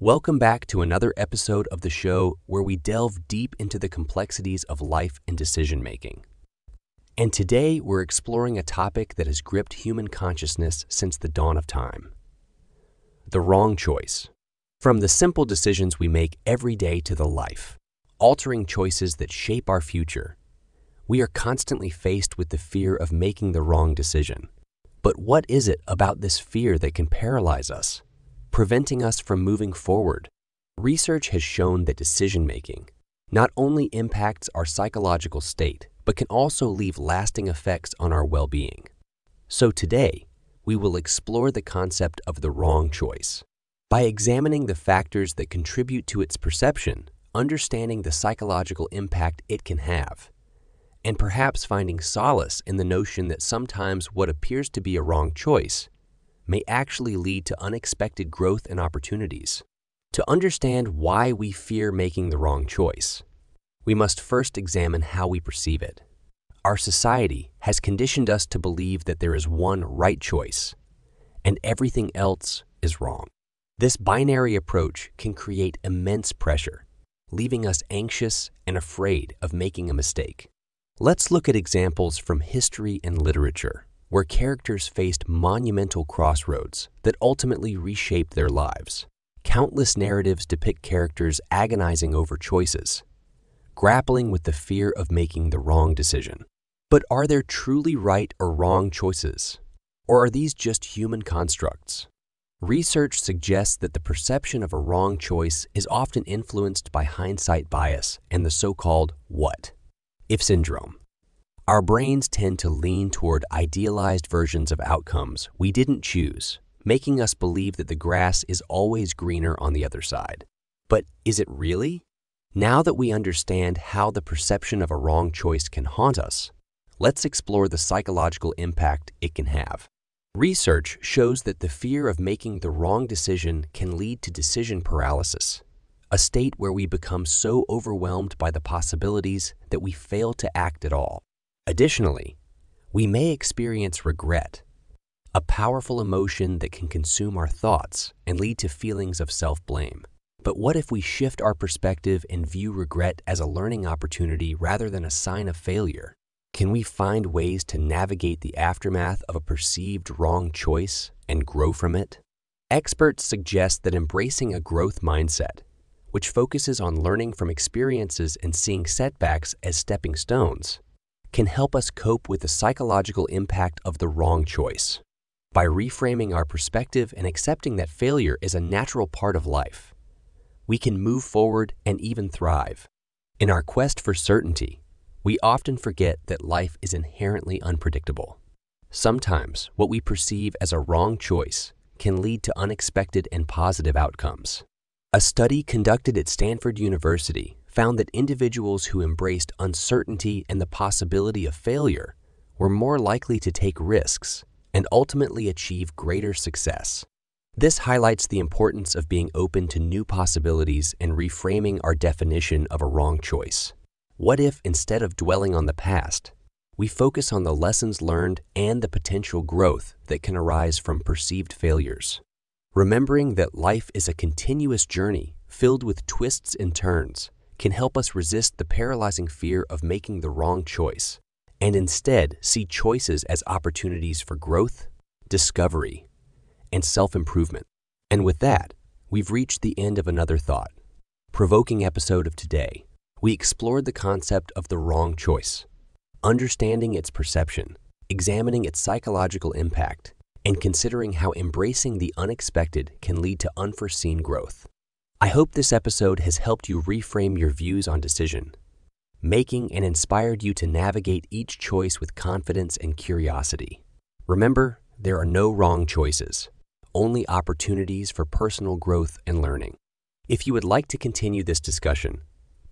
Welcome back to another episode of the show where we delve deep into the complexities of life and decision making. And today we're exploring a topic that has gripped human consciousness since the dawn of time the wrong choice. From the simple decisions we make every day to the life, altering choices that shape our future, we are constantly faced with the fear of making the wrong decision. But what is it about this fear that can paralyze us? Preventing us from moving forward. Research has shown that decision making not only impacts our psychological state, but can also leave lasting effects on our well being. So today, we will explore the concept of the wrong choice. By examining the factors that contribute to its perception, understanding the psychological impact it can have, and perhaps finding solace in the notion that sometimes what appears to be a wrong choice may actually lead to unexpected growth and opportunities. To understand why we fear making the wrong choice, we must first examine how we perceive it. Our society has conditioned us to believe that there is one right choice and everything else is wrong. This binary approach can create immense pressure, leaving us anxious and afraid of making a mistake. Let's look at examples from history and literature where characters faced monumental crossroads that ultimately reshaped their lives. Countless narratives depict characters agonizing over choices, grappling with the fear of making the wrong decision. But are there truly right or wrong choices? Or are these just human constructs? Research suggests that the perception of a wrong choice is often influenced by hindsight bias and the so called what if syndrome. Our brains tend to lean toward idealized versions of outcomes we didn't choose, making us believe that the grass is always greener on the other side. But is it really? Now that we understand how the perception of a wrong choice can haunt us, let's explore the psychological impact it can have. Research shows that the fear of making the wrong decision can lead to decision paralysis, a state where we become so overwhelmed by the possibilities that we fail to act at all. Additionally, we may experience regret, a powerful emotion that can consume our thoughts and lead to feelings of self blame. But what if we shift our perspective and view regret as a learning opportunity rather than a sign of failure? Can we find ways to navigate the aftermath of a perceived wrong choice and grow from it? Experts suggest that embracing a growth mindset, which focuses on learning from experiences and seeing setbacks as stepping stones, can help us cope with the psychological impact of the wrong choice. By reframing our perspective and accepting that failure is a natural part of life, we can move forward and even thrive. In our quest for certainty, we often forget that life is inherently unpredictable. Sometimes what we perceive as a wrong choice can lead to unexpected and positive outcomes. A study conducted at Stanford University found that individuals who embraced uncertainty and the possibility of failure were more likely to take risks and ultimately achieve greater success. This highlights the importance of being open to new possibilities and reframing our definition of a wrong choice. What if, instead of dwelling on the past, we focus on the lessons learned and the potential growth that can arise from perceived failures? Remembering that life is a continuous journey filled with twists and turns can help us resist the paralyzing fear of making the wrong choice and instead see choices as opportunities for growth, discovery, and self improvement. And with that, we've reached the end of another thought provoking episode of today. We explored the concept of the wrong choice, understanding its perception, examining its psychological impact, and considering how embracing the unexpected can lead to unforeseen growth. I hope this episode has helped you reframe your views on decision making and inspired you to navigate each choice with confidence and curiosity. Remember, there are no wrong choices, only opportunities for personal growth and learning. If you would like to continue this discussion,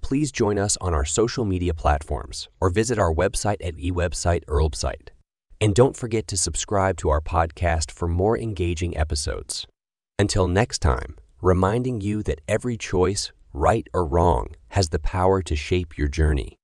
please join us on our social media platforms or visit our website at eWebsite And don't forget to subscribe to our podcast for more engaging episodes. Until next time, reminding you that every choice, right or wrong, has the power to shape your journey.